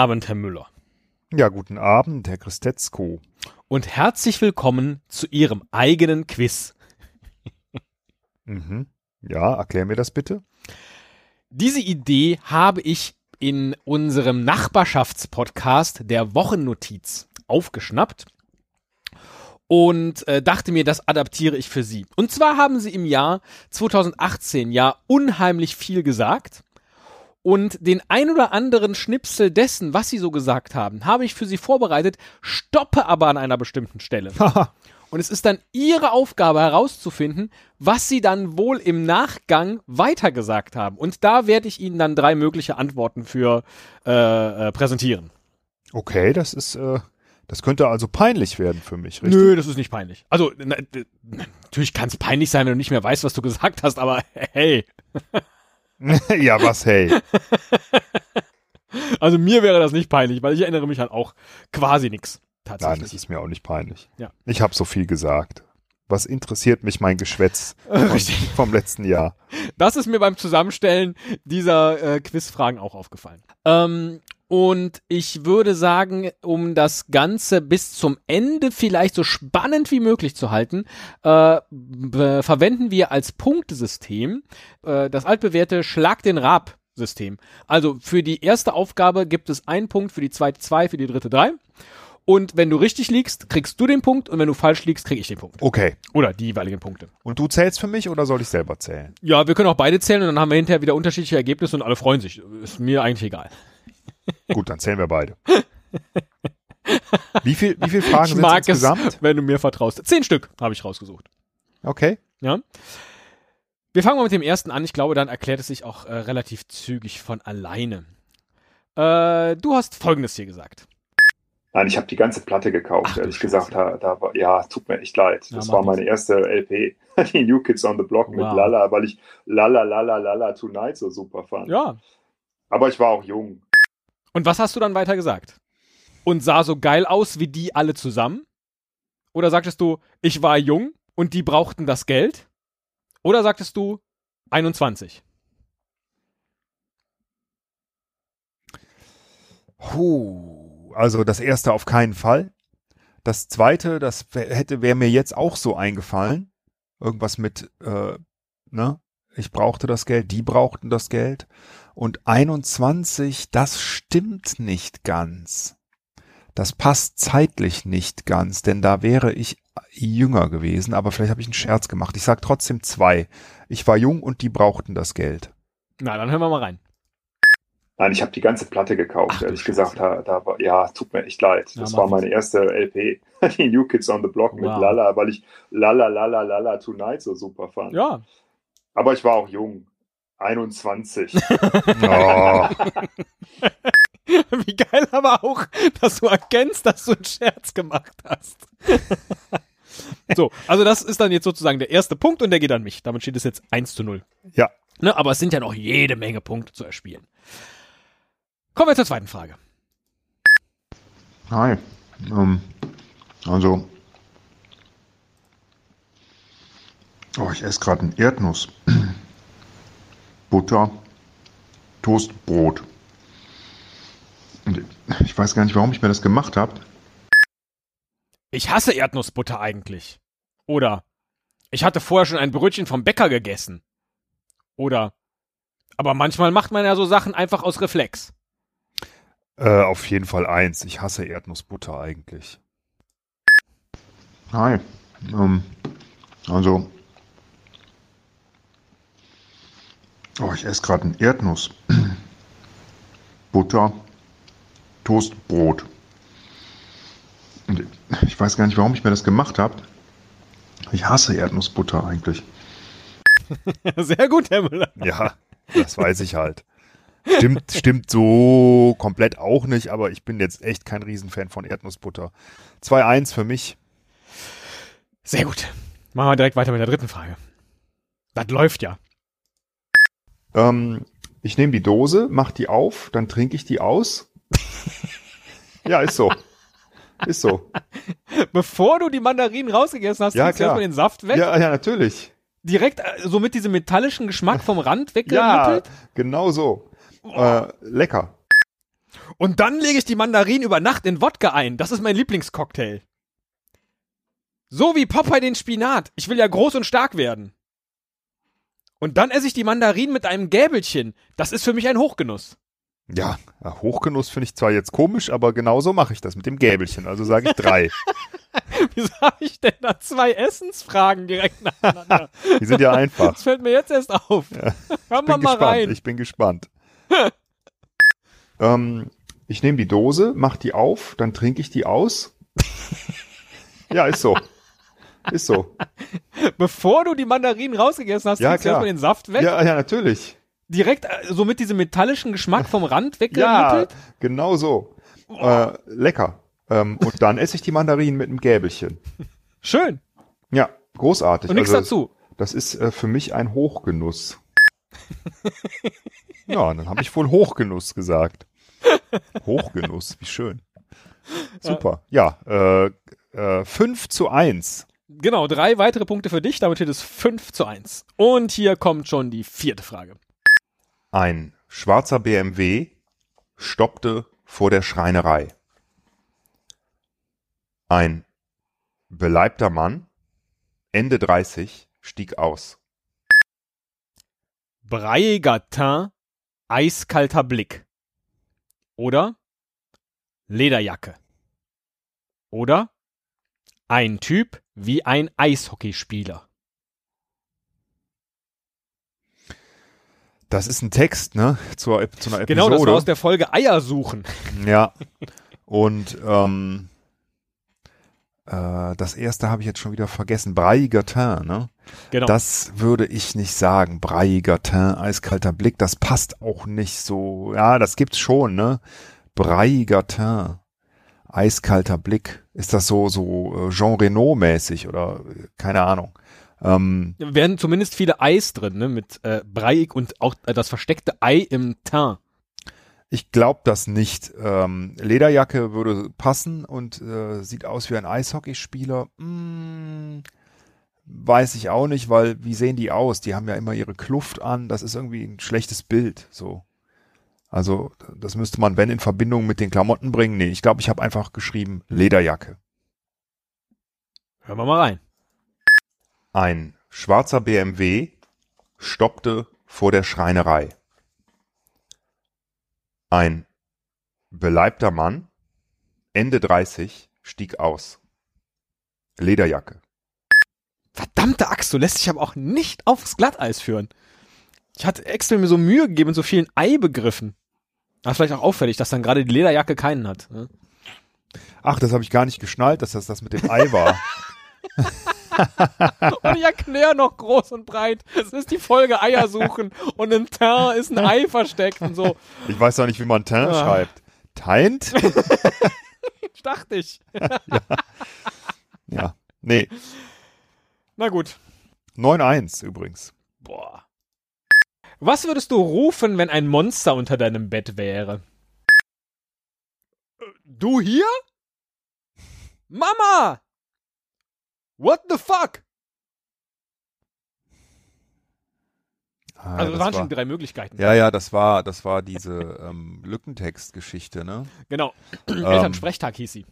Guten Abend, Herr Müller. Ja, guten Abend, Herr Christetzko. Und herzlich willkommen zu Ihrem eigenen Quiz. Mhm. Ja, erklär mir das bitte. Diese Idee habe ich in unserem Nachbarschaftspodcast der Wochennotiz aufgeschnappt und äh, dachte mir, das adaptiere ich für Sie. Und zwar haben Sie im Jahr 2018 ja unheimlich viel gesagt. Und den ein oder anderen Schnipsel dessen, was Sie so gesagt haben, habe ich für Sie vorbereitet, stoppe aber an einer bestimmten Stelle. Und es ist dann Ihre Aufgabe herauszufinden, was Sie dann wohl im Nachgang weitergesagt haben. Und da werde ich Ihnen dann drei mögliche Antworten für äh, äh, präsentieren. Okay, das ist, äh, das könnte also peinlich werden für mich, richtig? Nö, das ist nicht peinlich. Also, na, natürlich kann es peinlich sein, wenn du nicht mehr weißt, was du gesagt hast, aber hey. ja, was hey. Also mir wäre das nicht peinlich, weil ich erinnere mich halt auch quasi nix. Tatsächlich. Nein, das ist mir auch nicht peinlich. Ja. Ich habe so viel gesagt. Was interessiert mich mein Geschwätz von, Richtig. vom letzten Jahr? Das ist mir beim Zusammenstellen dieser äh, Quizfragen auch aufgefallen. Ähm, und ich würde sagen, um das Ganze bis zum Ende vielleicht so spannend wie möglich zu halten, äh, verwenden wir als Punktesystem äh, das altbewährte Schlag den Rab System. Also für die erste Aufgabe gibt es einen Punkt, für die zweite zwei, für die dritte drei. Und wenn du richtig liegst, kriegst du den Punkt und wenn du falsch liegst, krieg ich den Punkt. Okay. Oder die jeweiligen Punkte. Und du zählst für mich oder soll ich selber zählen? Ja, wir können auch beide zählen und dann haben wir hinterher wieder unterschiedliche Ergebnisse und alle freuen sich. Ist mir eigentlich egal. Gut, dann zählen wir beide. Wie viel, wie viel Fragen ich sind mag es, insgesamt? wenn du mir vertraust. Zehn Stück habe ich rausgesucht. Okay. Ja. Wir fangen mal mit dem ersten an. Ich glaube, dann erklärt es sich auch äh, relativ zügig von alleine. Äh, du hast Folgendes hier gesagt. Nein, ich habe die ganze Platte gekauft, Ach, ehrlich gesagt. Da, da war, ja, tut mir echt leid. Ja, Das war meine erste LP, die New Kids on the Block mit Wow. Lala, weil ich Lala Lala Lala Tonight so super fand. Ja. Aber ich war auch jung. Und was hast du dann weiter gesagt? Und sah so geil aus wie die alle zusammen? Oder sagtest du, ich war jung und die brauchten das Geld? Oder sagtest du 21? Puh, also das erste auf keinen Fall. Das zweite, das hätte wäre mir jetzt auch so eingefallen. Irgendwas mit, äh, ne? Ich brauchte das Geld, die brauchten das Geld. Und 21, das stimmt nicht ganz. Das passt zeitlich nicht ganz, denn da wäre ich jünger gewesen, aber vielleicht habe ich einen Scherz gemacht. Ich sag trotzdem zwei. Ich war jung und die brauchten das Geld. Na, dann hören wir mal rein. Nein, ich habe die ganze Platte gekauft, Ach, ehrlich gesagt. Da, da war, ja, tut mir echt leid. Ja, Das war meine erste LP, die New Kids on the Block mit Wow. Lala, weil ich Lala Lala Lala Tonight so super fand. Ja. Aber ich war auch jung. 21. Oh, Wie geil aber auch, dass du erkennst, dass du einen Scherz gemacht hast. so, also das ist dann jetzt sozusagen der erste Punkt und der geht an mich. Damit steht es jetzt 1 zu 0. ja. Ne, aber es sind ja noch jede Menge Punkte zu erspielen. Kommen wir zur zweiten Frage. Hi. Ähm, also. Oh, ich esse gerade ein Erdnuss. Butter, Toastbrot. Und ich weiß gar nicht, warum ich mir das gemacht habe. Ich hasse Erdnussbutter eigentlich. Oder ich hatte vorher schon ein Brötchen vom Bäcker gegessen. Oder aber manchmal macht man ja so Sachen einfach aus Reflex. Äh, auf jeden Fall eins. Ich hasse Erdnussbutter eigentlich. Hi. Ähm, also. Oh, ich esse gerade ein Erdnuss. Butter, Toastbrot. Und ich weiß gar nicht, warum ich mir das gemacht habe. Ich hasse Erdnussbutter eigentlich. Sehr gut, Herr Müller. Ja, das weiß ich halt. Stimmt, stimmt so komplett auch nicht, aber ich bin jetzt echt kein Riesenfan von Erdnussbutter. 2-1 für mich. Sehr gut. Machen wir direkt weiter mit der dritten Frage. Das läuft ja. Ähm, ich nehme die Dose, mach die auf, dann trinke ich die aus. ja, ist so. Ist so. Bevor du die Mandarinen rausgegessen hast, Ja, trinkst du erstmal den Saft weg. Ja, ja, natürlich. Direkt äh, so mit diesem metallischen Geschmack vom Rand Ja, weggelüttelt. genau so. Äh, lecker. Und dann lege ich die Mandarinen über Nacht in Wodka ein. Das ist mein Lieblingscocktail. So wie Popeye den Spinat. Ich will ja groß und stark werden. Und dann esse ich die Mandarinen mit einem Gäbelchen. Das ist für mich ein Hochgenuss. Ja, Hochgenuss finde ich zwar jetzt komisch, aber genauso mache ich das mit dem Gäbelchen. Also sage ich drei. Wieso habe ich denn da zwei Essensfragen direkt nacheinander? Die sind ja einfach. Das fällt mir jetzt erst auf. Ja. Hören wir mal gespannt. rein. Ich bin gespannt. ähm, ich nehme die Dose, mach die auf, dann trinke ich die aus. ja, ist so. Ist so. Bevor du die Mandarinen rausgegessen hast, Ja, trinkst du erstmal den Saft weg. Ja, ja, natürlich. Direkt äh, so mit diesem metallischen Geschmack vom Rand Ja, weggelüttelt. genau so. Äh, lecker. Ähm, und dann esse ich die Mandarinen mit einem Gäbelchen. Schön. Ja, großartig. Und nichts also, dazu. Das ist äh, für mich ein Hochgenuss. ja, dann habe ich wohl Hochgenuss gesagt. Hochgenuss, wie schön. Super. Ja, äh, äh, 5 zu 1. Genau, drei weitere Punkte für dich, damit steht es 5 zu 1. Und hier kommt schon die vierte Frage. Ein schwarzer BMW stoppte vor der Schreinerei. Ein beleibter Mann, Ende 30, stieg aus. Breiiger Teint, eiskalter Blick. Oder Lederjacke. Oder ein Typ wie ein Eishockeyspieler. Das ist ein Text, ne? Zur, zu einer Episode. Genau, das war aus der Folge Eier suchen. Ja. Und ähm, äh, das erste habe ich jetzt schon wieder vergessen. Breiiger Teint, ne? Genau. Das würde ich nicht sagen. Breiiger Teint, eiskalter Blick, das passt auch nicht so. Ja, das gibt's schon, ne? Breiiger Teint, eiskalter Blick. Ist das so, so äh, Jean Reno-mäßig oder äh, keine Ahnung. Ähm, werden zumindest viele Eis drin, ne? Mit äh, Breiig und auch äh, das versteckte Ei im Teint. Ich glaube das nicht. Ähm, Lederjacke würde passen und äh, sieht aus wie ein Eishockeyspieler. Hm, weiß ich auch nicht, weil wie sehen die aus? Die haben ja immer ihre Kluft an. Das ist irgendwie ein schlechtes Bild. So. Also das müsste man, wenn, in Verbindung mit den Klamotten bringen. Nee, ich glaube, ich habe einfach geschrieben Lederjacke. Hören wir mal rein. Ein schwarzer BMW stoppte vor der Schreinerei. Ein beleibter Mann, Ende 30, stieg aus. Lederjacke. Verdammte Axt, du lässt dich aber auch nicht aufs Glatteis führen. Ich hatte extra mir so Mühe gegeben mit so vielen Ei-Begriffen. Aber vielleicht auch auffällig, dass dann gerade die Lederjacke keinen hat. Ne? Ach, das habe ich gar nicht geschnallt, dass das das mit dem Ei war. Und ich erkläre noch groß und breit. Es ist die Folge Eier suchen und im Teint ist ein Ei versteckt und so. Ich weiß doch nicht, wie man Teint Ah. schreibt. Teint? Dachte ich. Ja. Nee. Na gut. 9-1 übrigens. Boah. Was würdest du rufen, wenn ein Monster unter deinem Bett wäre? Äh, Du hier? Mama! What the fuck? Ah, Also das das waren war, schon drei Möglichkeiten. ja, ja, das war, das war diese ähm, Lückentext-Geschichte, ne? Genau. Ähm, Elternsprechtag hieß sie.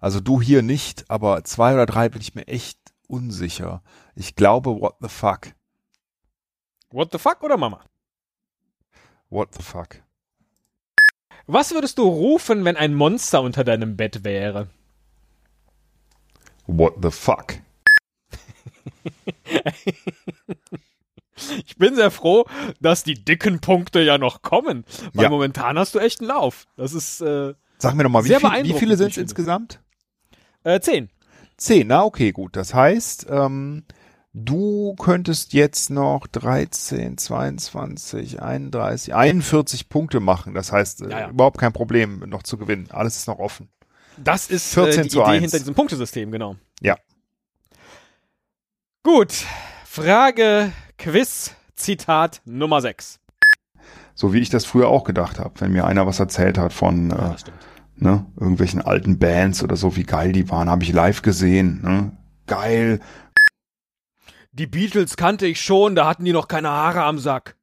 Also du hier nicht, aber zwei oder drei bin ich mir echt unsicher. Ich glaube, what the fuck? What the fuck oder Mama? What the fuck? Was würdest du rufen, wenn ein Monster unter deinem Bett wäre? What the fuck? Ich bin sehr froh, dass die dicken Punkte ja noch kommen. Weil Ja. momentan hast du echt einen Lauf. Das ist äh, Sag mir noch mal, wie, viel, wie viele sind es insgesamt? äh, zehn. Zehn, na okay, gut. Das heißt, ähm, du könntest jetzt noch 13, 22, 31, 41 Punkte machen. Das heißt, äh, Ja, ja. überhaupt kein Problem, noch zu gewinnen. Alles ist noch offen. Das ist 14 äh, die Idee 1. hinter diesem Punktesystem, genau. Ja. Gut. Frage, Quiz, Zitat Nummer 6. So wie ich das früher auch gedacht habe, wenn mir einer was erzählt hat von äh, stimmt. ne, irgendwelchen alten Bands oder so, wie geil die waren, habe ich live gesehen. Ne? Geil. Die Beatles kannte ich schon, da hatten die noch keine Haare am Sack.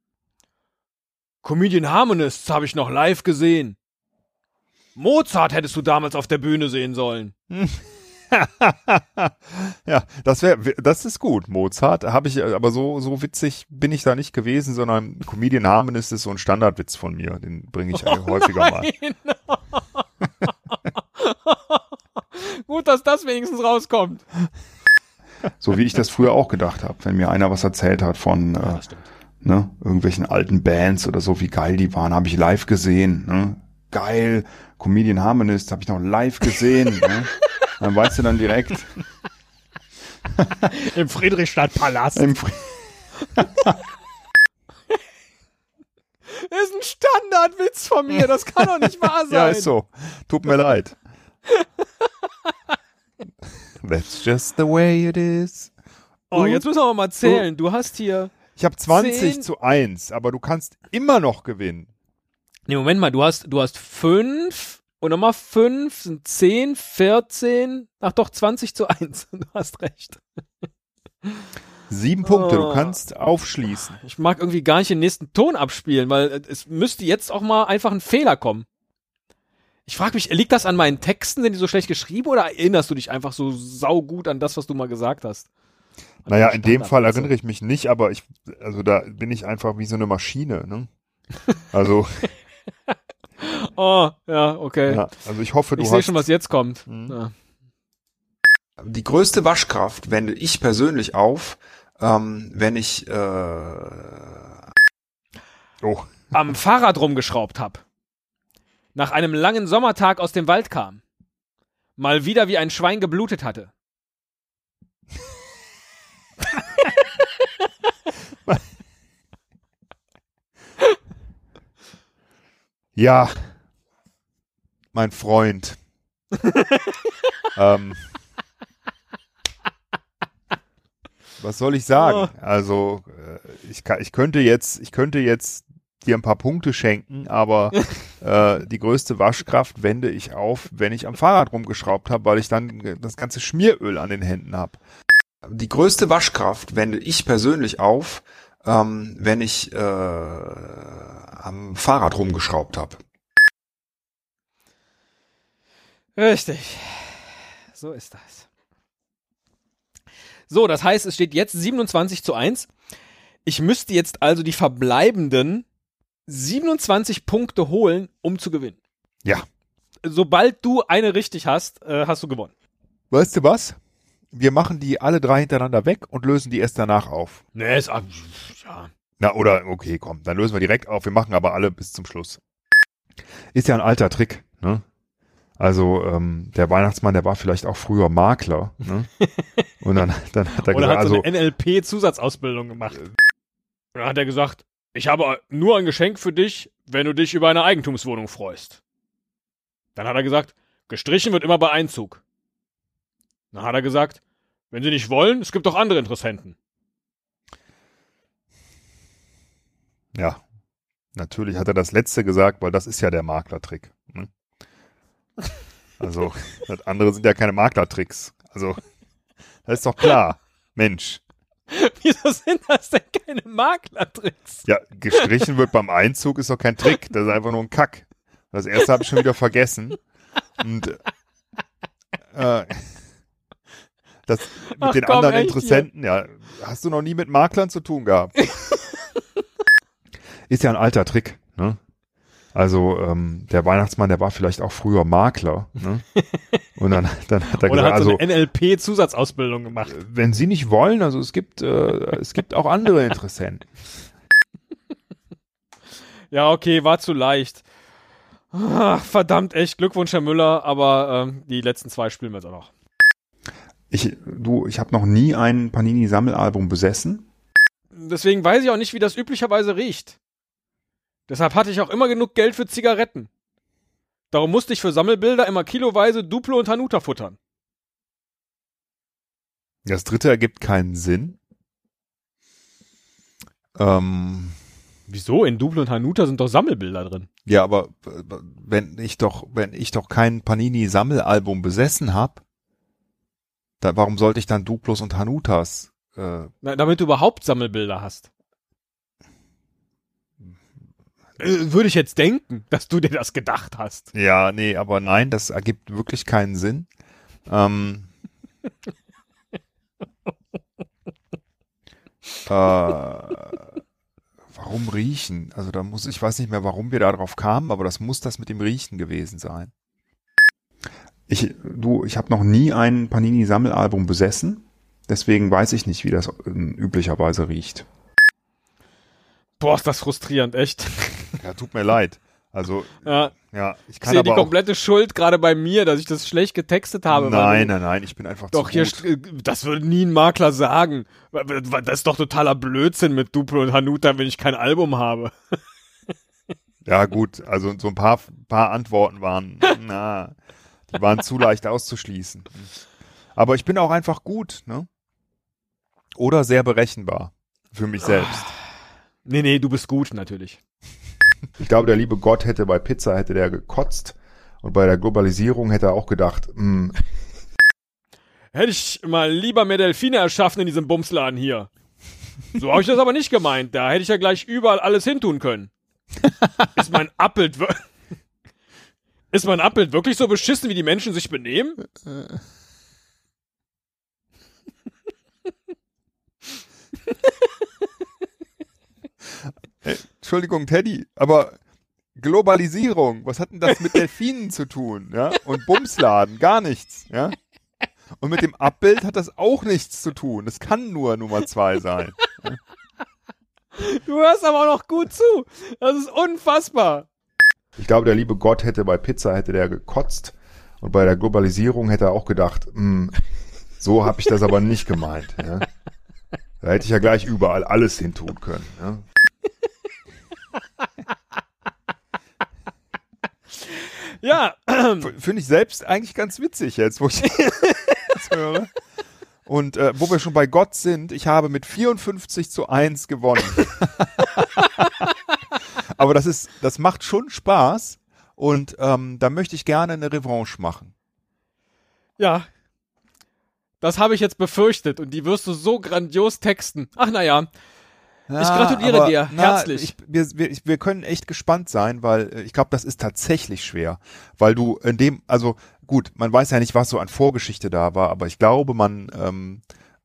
Comedian Harmonists habe ich noch live gesehen. Mozart hättest du damals auf der Bühne sehen sollen. ja, das wäre, das ist gut. Mozart habe ich, aber so so witzig bin ich da nicht gewesen, sondern Comedian Harmonist ist so ein Standardwitz von mir. Den bringe ich Oh häufiger mal. Gut, dass das wenigstens rauskommt. So wie ich das früher auch gedacht habe, wenn mir einer was erzählt hat von äh, stimmt. ne, irgendwelchen alten Bands oder so, wie geil die waren, habe ich live gesehen. Ne? Geil, Comedian Harmonist habe ich noch live gesehen. ne? Dann weißt du dann direkt. Im Friedrichstadtpalast. Im Fri- Das ist ein Standardwitz von mir, das kann doch nicht wahr sein. Ja, ist so. Tut mir leid. That's just the way it is. Oh, jetzt müssen wir mal zählen. Du hast hier. Ich habe 20 Zehn. zu 1, aber du kannst immer noch gewinnen. Nee, Moment mal, du hast, du hast fünf und nochmal fünf sind zehn, 14, ach doch, 20 zu 1. Du hast recht. Sieben Punkte, Oh. du kannst aufschließen. Ich mag irgendwie gar nicht den nächsten Ton abspielen, weil es müsste jetzt auch mal einfach ein Fehler kommen. Ich frage mich, liegt das an meinen Texten? Sind die so schlecht geschrieben oder erinnerst du dich einfach so saugut an das, was du mal gesagt hast? An Naja, in dem Fall erinnere ich mich nicht, aber ich, also da bin ich einfach wie so eine Maschine, ne? Also, Oh, ja, okay. ja, also ich hoffe, du ich sehe hast. schon, was jetzt kommt. Mhm. Ja. Die größte Waschkraft wende ich persönlich auf, ähm, wenn ich äh, oh, Am Fahrrad rumgeschraubt hab. Nach einem langen Sommertag aus dem Wald kam. Mal wieder wie ein Schwein geblutet hatte. ja, mein Freund. ähm, was soll ich sagen? Also, äh, ich, ich könnte jetzt, ich könnte jetzt dir ein paar Punkte schenken, aber äh, die größte Waschkraft wende ich auf, wenn ich am Fahrrad rumgeschraubt habe, weil ich dann das ganze Schmieröl an den Händen habe. die größte Waschkraft wende ich persönlich auf, ähm, wenn ich äh, am Fahrrad rumgeschraubt habe. Richtig. So ist das. So, das heißt, es steht jetzt 27 zu 1. Ich müsste jetzt also die verbleibenden 27 Punkte holen, um zu gewinnen. Ja. Sobald du eine richtig hast, äh, hast du gewonnen. Weißt du was? Wir machen die alle drei hintereinander weg und lösen die erst danach auf. Nee, ist ab, ja. Na, oder, okay, komm, dann lösen wir direkt auf. Wir machen aber alle bis zum Schluss. Ist ja ein alter Trick, ne? Also, ähm, der Weihnachtsmann, der war vielleicht auch früher Makler, ne? Und dann, dann hat er Oder gesagt, hat so also, eine NLP-Zusatzausbildung gemacht. Und dann hat er gesagt, ich habe nur ein Geschenk für dich, wenn du dich über eine Eigentumswohnung freust. Dann hat er gesagt, gestrichen wird immer bei Einzug. Dann hat er gesagt, wenn sie nicht wollen, es gibt doch andere Interessenten. ja, natürlich hat er das letzte gesagt, weil das ist ja der Maklertrick. Ne? Also, das andere sind ja keine Maklertricks. Also, das ist doch klar. Mensch. Wieso sind das denn keine Maklertricks? Ja, gestrichen wird beim Einzug ist doch kein Trick, das ist einfach nur ein Kack. Das erste habe ich schon wieder vergessen. Und äh, das mit Ach den komm, anderen Interessenten, ja, hast du noch nie mit Maklern zu tun gehabt. ist ja ein alter Trick, ne? Also ähm, der Weihnachtsmann, der war vielleicht auch früher Makler, ne? Und dann, dann hat er Oder gesagt, hat so also eine NLP-Zusatzausbildung gemacht. wenn Sie nicht wollen, also es gibt äh, es gibt auch andere Interessenten. Ja, okay, war zu leicht. Ach, verdammt, echt, Glückwunsch, Herr Müller, aber ähm, die letzten zwei spielen wir jetzt auch noch. Ich, du, ich habe noch nie ein Panini-Sammelalbum besessen. Deswegen weiß ich auch nicht, wie das üblicherweise riecht. Deshalb hatte ich auch immer genug Geld für Zigaretten. Darum musste ich für Sammelbilder immer kiloweise Duplo und Hanuta futtern. Das dritte ergibt keinen Sinn. Ähm, Wieso? In Duplo und Hanuta sind doch Sammelbilder drin. ja, aber äh, wenn ich doch, wenn ich doch kein Panini-Sammelalbum besessen habe, da, warum sollte ich dann Duplos und Hanutas? Äh, Na, damit du überhaupt Sammelbilder hast. Äh, Würde ich jetzt denken, dass du dir das gedacht hast. Ja, nee, aber nein, das ergibt wirklich keinen Sinn. Ähm, äh, warum riechen? Also da muss ich weiß nicht mehr, warum wir da drauf kamen, aber das muss das mit dem Riechen gewesen sein. Ich, du, ich habe noch nie ein Panini-Sammelalbum besessen, deswegen weiß ich nicht, wie das äh, üblicherweise riecht. Boah, ist das frustrierend, echt. Ja, tut mir leid. Also Ja, ja, ich ich kann sehe die komplette Schuld gerade bei mir, dass ich das schlecht getextet habe. nein, nein, nein, ich bin einfach Doch, zu hier, gut. st- das würde nie ein Makler sagen. Das ist doch totaler Blödsinn mit Duplo und Hanuta, wenn ich kein Album habe. Ja, gut, also so ein paar, paar Antworten waren, na, die waren zu leicht auszuschließen. Aber ich bin auch einfach gut, ne? Oder sehr berechenbar. Für mich selbst. Nee, nee, du bist gut, natürlich. Ich glaube, der liebe Gott hätte bei Pizza hätte der gekotzt und bei der Globalisierung hätte er auch gedacht, hm, Hätte ich mal lieber mehr Delfine erschaffen in diesem Bumsladen hier. So habe ich das aber nicht gemeint. Da hätte ich ja gleich überall alles hintun können. Ist mein Abbild, wir- ist mein Abbild wirklich so beschissen, wie die Menschen sich benehmen? Entschuldigung, Teddy, aber Globalisierung, was hat denn das mit Delfinen zu tun, ja? Und Bumsladen, gar nichts, ja? Und mit dem Abbild hat das auch nichts zu tun. Das kann nur Nummer zwei sein. Du hörst aber auch noch gut zu. Das ist unfassbar. Ich glaube, der liebe Gott hätte bei Pizza hätte der gekotzt und bei der Globalisierung hätte er auch gedacht, hm, so habe ich das aber nicht gemeint. Ja? Da hätte ich ja gleich überall alles hin tun können. Ja? Ja, Finde ich selbst eigentlich ganz witzig jetzt, wo ich das höre. Und äh, wo wir schon bei Gott sind, ich habe mit 54 zu 1 gewonnen. Aber das ist, das macht schon Spaß und ähm, da möchte ich gerne eine Revanche machen. ja. Das habe ich jetzt befürchtet und die wirst du so grandios texten. Ach naja, Ich gratuliere aber, dir, herzlich. Ich, wir, ich, wir können echt gespannt sein, weil äh, ich glaube, das ist tatsächlich schwer, weil du in dem, also gut, man weiß ja nicht, was so an Vorgeschichte da war, aber ich glaube, man, ähm,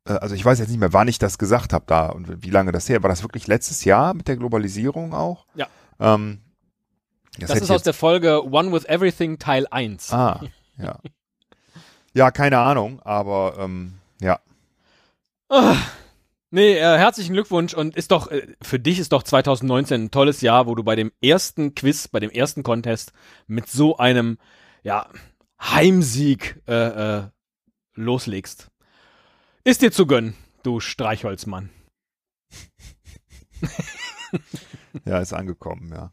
äh, also ich weiß jetzt nicht mehr, wann ich das gesagt habe da und wie lange das her war. Das wirklich letztes Jahr mit der Globalisierung auch? Ja. Ähm, das, hätte ist aus der Folge One with Everything Teil 1. Ah, ja. Ja, keine Ahnung, aber ähm, ja. Nee, äh, herzlichen Glückwunsch und ist doch, äh, für dich ist doch 2019 ein tolles Jahr, wo du bei dem ersten Quiz, bei dem ersten Contest mit so einem, ja, Heimsieg äh, äh, loslegst. Ist dir zu gönnen, du Streichholzmann. Ja, ist angekommen, ja.